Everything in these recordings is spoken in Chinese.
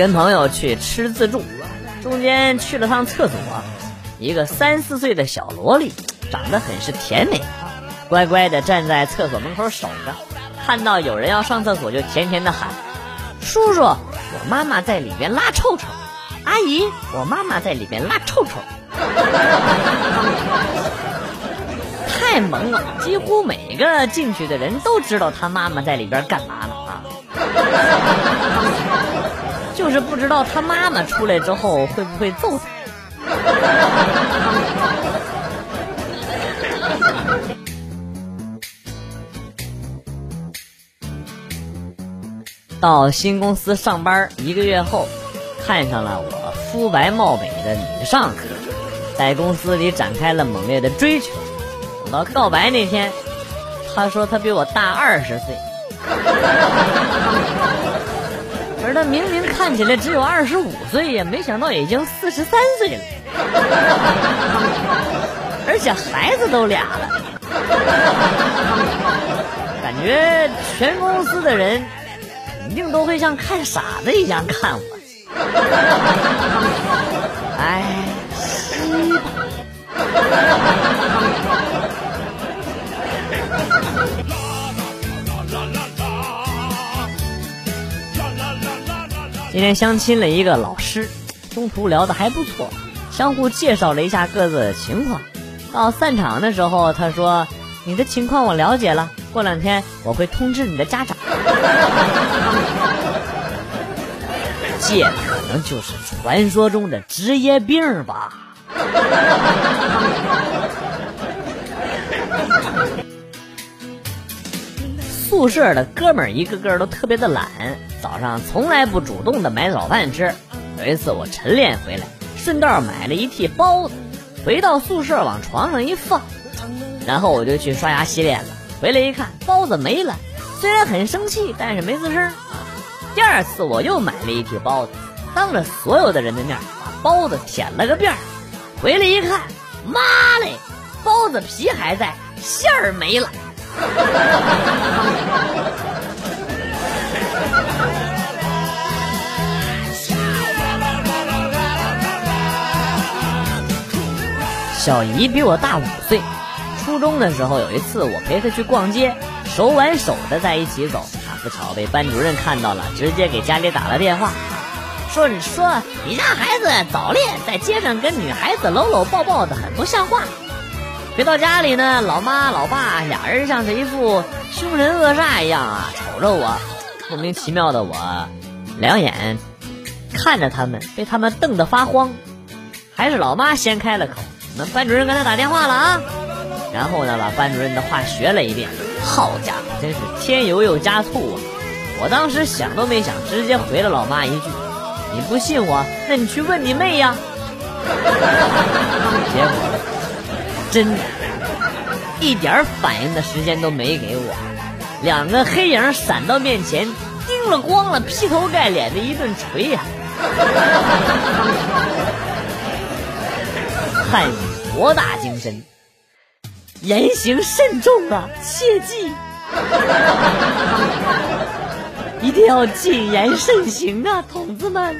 跟朋友去吃自助，中间去了趟厕所，一个三四岁的小萝莉，长得很是甜美，乖乖的站在厕所门口守着，看到有人要上厕所就甜甜的喊：“叔叔，我妈妈在里边拉臭臭。”阿姨，我妈妈在里面拉臭臭。太萌了，几乎每个进去的人都知道他妈妈在里边干嘛呢啊！就是不知道他妈妈出来之后会不会揍他。到新公司上班一个月后，看上了我肤白貌美的女上司，在公司里展开了猛烈的追求。到告白那天，他说他比我大二十岁，而他明明看起来只有二十五岁呀，没想到已经四十三岁了，而且孩子都俩了，感觉全公司的人肯定都会像看傻子一样看我。哎，西吧。今天相亲了一个老师，中途聊的还不错，相互介绍了一下各自的情况。到散场的时候，他说：“你的情况我了解了，过两天我会通知你的家长。”这可能就是传说中的职业病吧。宿舍的哥们儿一个个都特别的懒，早上从来不主动的买早饭吃。有一次我晨练回来，顺道买了一屉包子，回到宿舍往床上一放，然后我就去刷牙洗脸了。回来一看，包子没了，虽然很生气，但是没吱声。第二次我又买了一屉包子，当着所有的人的面把包子舔了个遍儿。回来一看，妈嘞，包子皮还在，馅儿没了。小姨比我大五岁，初中的时候有一次我陪她去逛街，手挽手的在一起走，啊，不巧被班主任看到了，直接给家里打了电话，说你说你家孩子早恋，在街上跟女孩子搂搂抱抱的，很不像话。回到家里呢，老妈老爸俩人像是一副凶神恶煞一样啊，瞅着我，莫名其妙的我，两眼看着他们，被他们瞪得发慌。还是老妈先开了口：“你们班主任刚才打电话了啊。”然后呢，把班主任的话学了一遍。好家伙，真是添油又加醋啊！我当时想都没想，直接回了老妈一句：“你不信我，那你去问你妹呀。”结果真的，一点反应的时间都没给我，两个黑影闪到面前，叮了咣了，劈头盖脸的一顿锤呀！汉语博大精深，言行慎重啊，切记，一定要谨言慎行啊，同志们。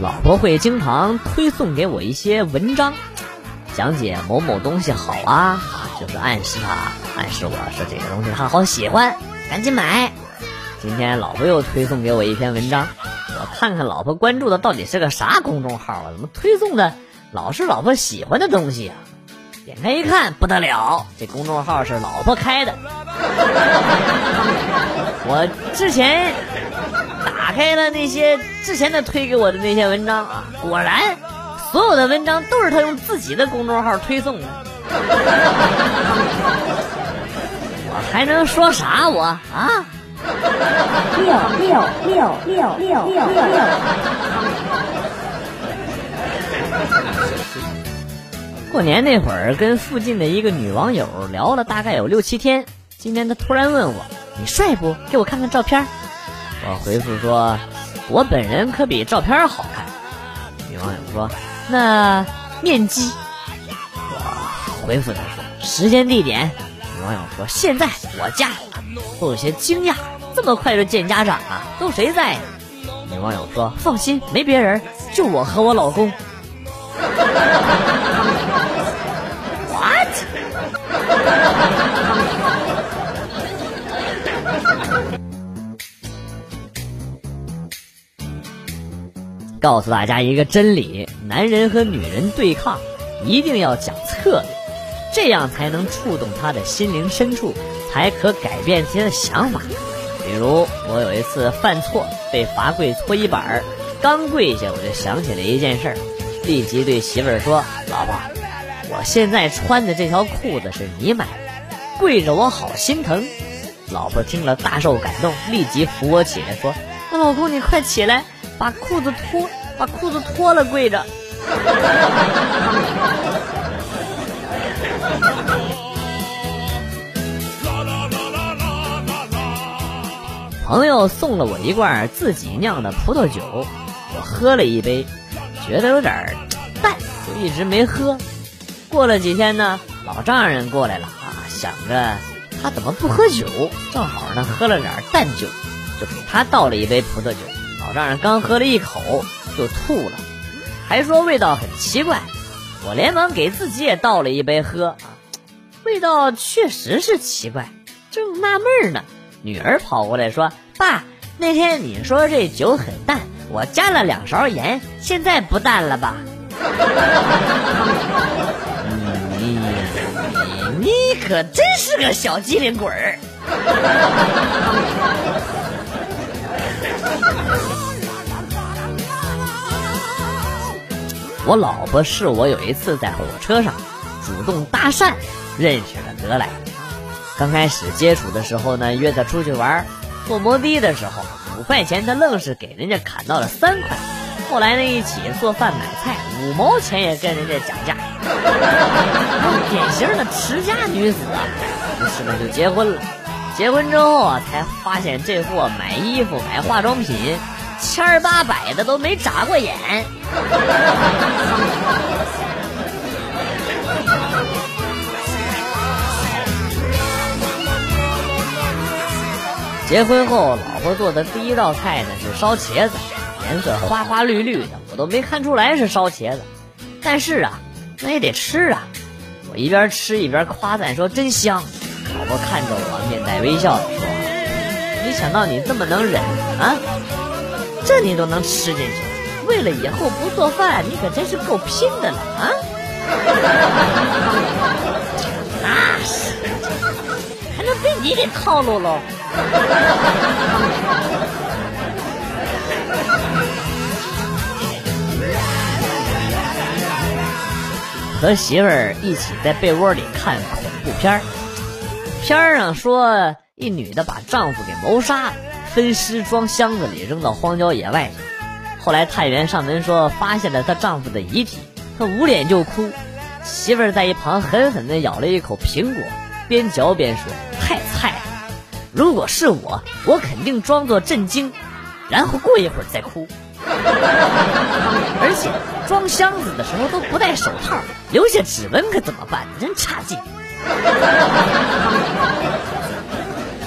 老婆会经常推送给我一些文章，讲解某某东西好啊，就是暗示他，暗示我说这个东西他好喜欢。赶紧买！今天老婆又推送给我一篇文章，我看看老婆关注的到底是个啥公众号啊？怎么推送的老是老婆喜欢的东西啊？点开一看，不得了，这公众号是老婆开的。我之前开了那些之前的推给我的那些文章啊，果然所有的文章都是他用自己的公众号推送的。我还能说啥我啊？六六六六六六六。过年那会儿跟附近的一个女网友聊了大概有六七天，今天她突然问我：“你帅不？给我看看照片。”我回复说：“我本人可比照片好看。”女网友说：“那面基？”我回复他说：“时间地点。”女网友说：“现在我家。”我有些惊讶，这么快就见家长啊？都谁在？女网友说：“放心，没别人，就我和我老公。”告诉大家一个真理：男人和女人对抗，一定要讲策略，这样才能触动他的心灵深处，才可改变他的想法。比如我有一次犯错被罚跪搓衣板儿，刚跪下我就想起了一件事儿，立即对媳妇儿说：“老婆，我现在穿的这条裤子是你买的，跪着我好心疼。”老婆听了大受感动，立即扶我起来说：“那老公你快起来。”把裤子脱，把裤子脱了，跪着。朋友送了我一罐自己酿的葡萄酒，我喝了一杯，觉得有点淡，就一直没喝。过了几天呢，老丈人过来了啊，想着他怎么不喝酒，正好呢喝了点淡酒，就给他倒了一杯葡萄酒。让人刚喝了一口就吐了，还说味道很奇怪。我连忙给自己也倒了一杯喝啊，味道确实是奇怪。正纳闷呢，女儿跑过来说：“爸，那天你说这酒很淡，我加了两勺盐，现在不淡了吧？” 你你你可真是个小机灵鬼儿！我老婆是我有一次在火车上主动搭讪认识的得来。刚开始接触的时候呢，约她出去玩，坐摩的的时候五块钱，她愣是给人家砍到了三块。后来呢，一起做饭买菜，五毛钱也跟人家讲价，典型的持家女子啊。于是呢，就结婚了。结婚之后啊，才发现这货买衣服、买化妆品，千儿八百的都没眨过眼。结婚后，老婆做的第一道菜呢是烧茄子，颜色花花绿绿的，我都没看出来是烧茄子。但是啊，那也得吃啊。我一边吃一边夸赞说：“真香。”老婆看着我，面带微笑的说：“没想到你这么能忍啊，这你都能吃进去。为了以后不做饭，你可真是够拼的了啊！”那 是，还能被你给套路喽？和媳妇儿一起在被窝里看恐怖片儿。片儿上说，一女的把丈夫给谋杀了，分尸装箱子里扔到荒郊野外去。后来探员上门说，发现了她丈夫的遗体，她捂脸就哭。媳妇儿在一旁狠狠地咬了一口苹果，边嚼边说：“太！如果是我，我肯定装作震惊，然后过一会儿再哭。而且装箱子的时候都不戴手套，留下指纹可怎么办？真差劲！”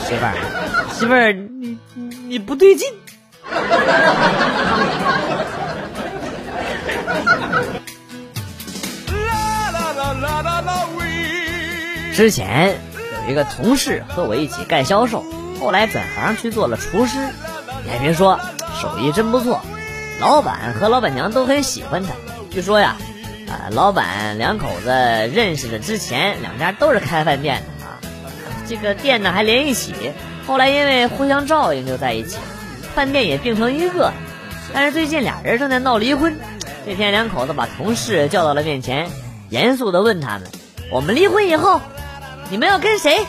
媳妇儿，媳妇儿，你你不对劲。之前一个同事和我一起干销售，后来转行去做了厨师。你还别说，手艺真不错，老板和老板娘都很喜欢他。据说呀。啊，老板两口子认识的之前，两家都是开饭店的啊。这个店呢还连一起，后来因为互相照应就在一起，饭店也并成一个。但是最近俩人正在闹离婚。这天两口子把同事叫到了面前，严肃的问他们：“我们离婚以后，你们要跟谁？”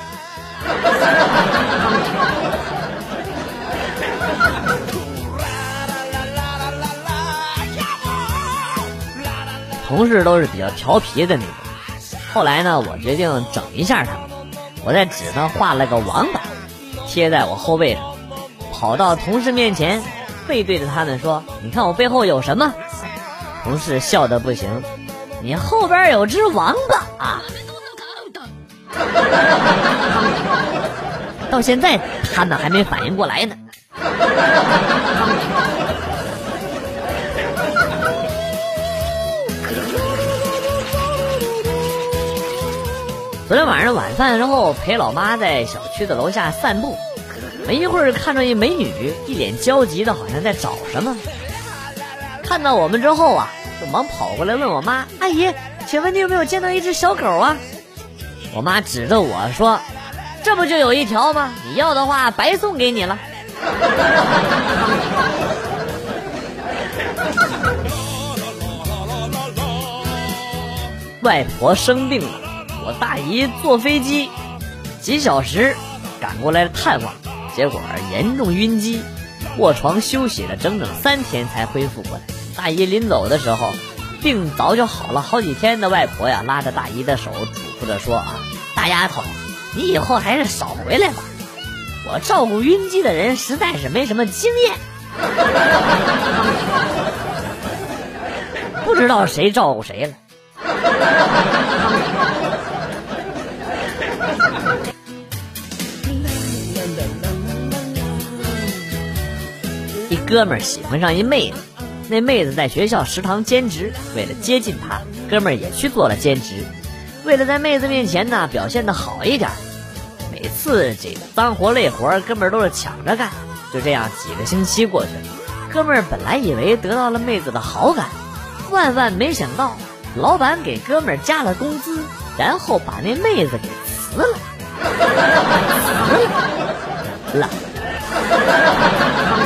同事都是比较调皮的那种。后来呢，我决定整一下他们。我在纸上画了个王八，贴在我后背上，跑到同事面前，背对着他们说：“你看我背后有什么？”同事笑得不行：“你后边有只王八啊！到现在他们还没反应过来呢。昨天晚上晚饭之后，陪老妈在小区的楼下散步，没一会儿看到一美女，一脸焦急的，好像在找什么。看到我们之后啊，就忙跑过来问我妈：“阿姨，请问你有没有见到一只小狗啊？”我妈指着我说：“这不就有一条吗？你要的话，白送给你了。”外婆生病了。我大姨坐飞机几小时赶过来探望，结果严重晕机，卧床休息了整整三天才恢复过来。大姨临走的时候，病早就好了好几天的外婆呀，拉着大姨的手或者说：“啊，大丫头，你以后还是少回来吧，我照顾晕机的人实在是没什么经验，不知道谁照顾谁了。”一哥们儿喜欢上一妹子，那妹子在学校食堂兼职，为了接近她，哥们儿也去做了兼职。为了在妹子面前呢表现的好一点，每次这个脏活累活，哥们儿都是抢着干。就这样几个星期过去了，哥们儿本来以为得到了妹子的好感，万万没想到，老板给哥们儿加了工资，然后把那妹子给辞了，辞了。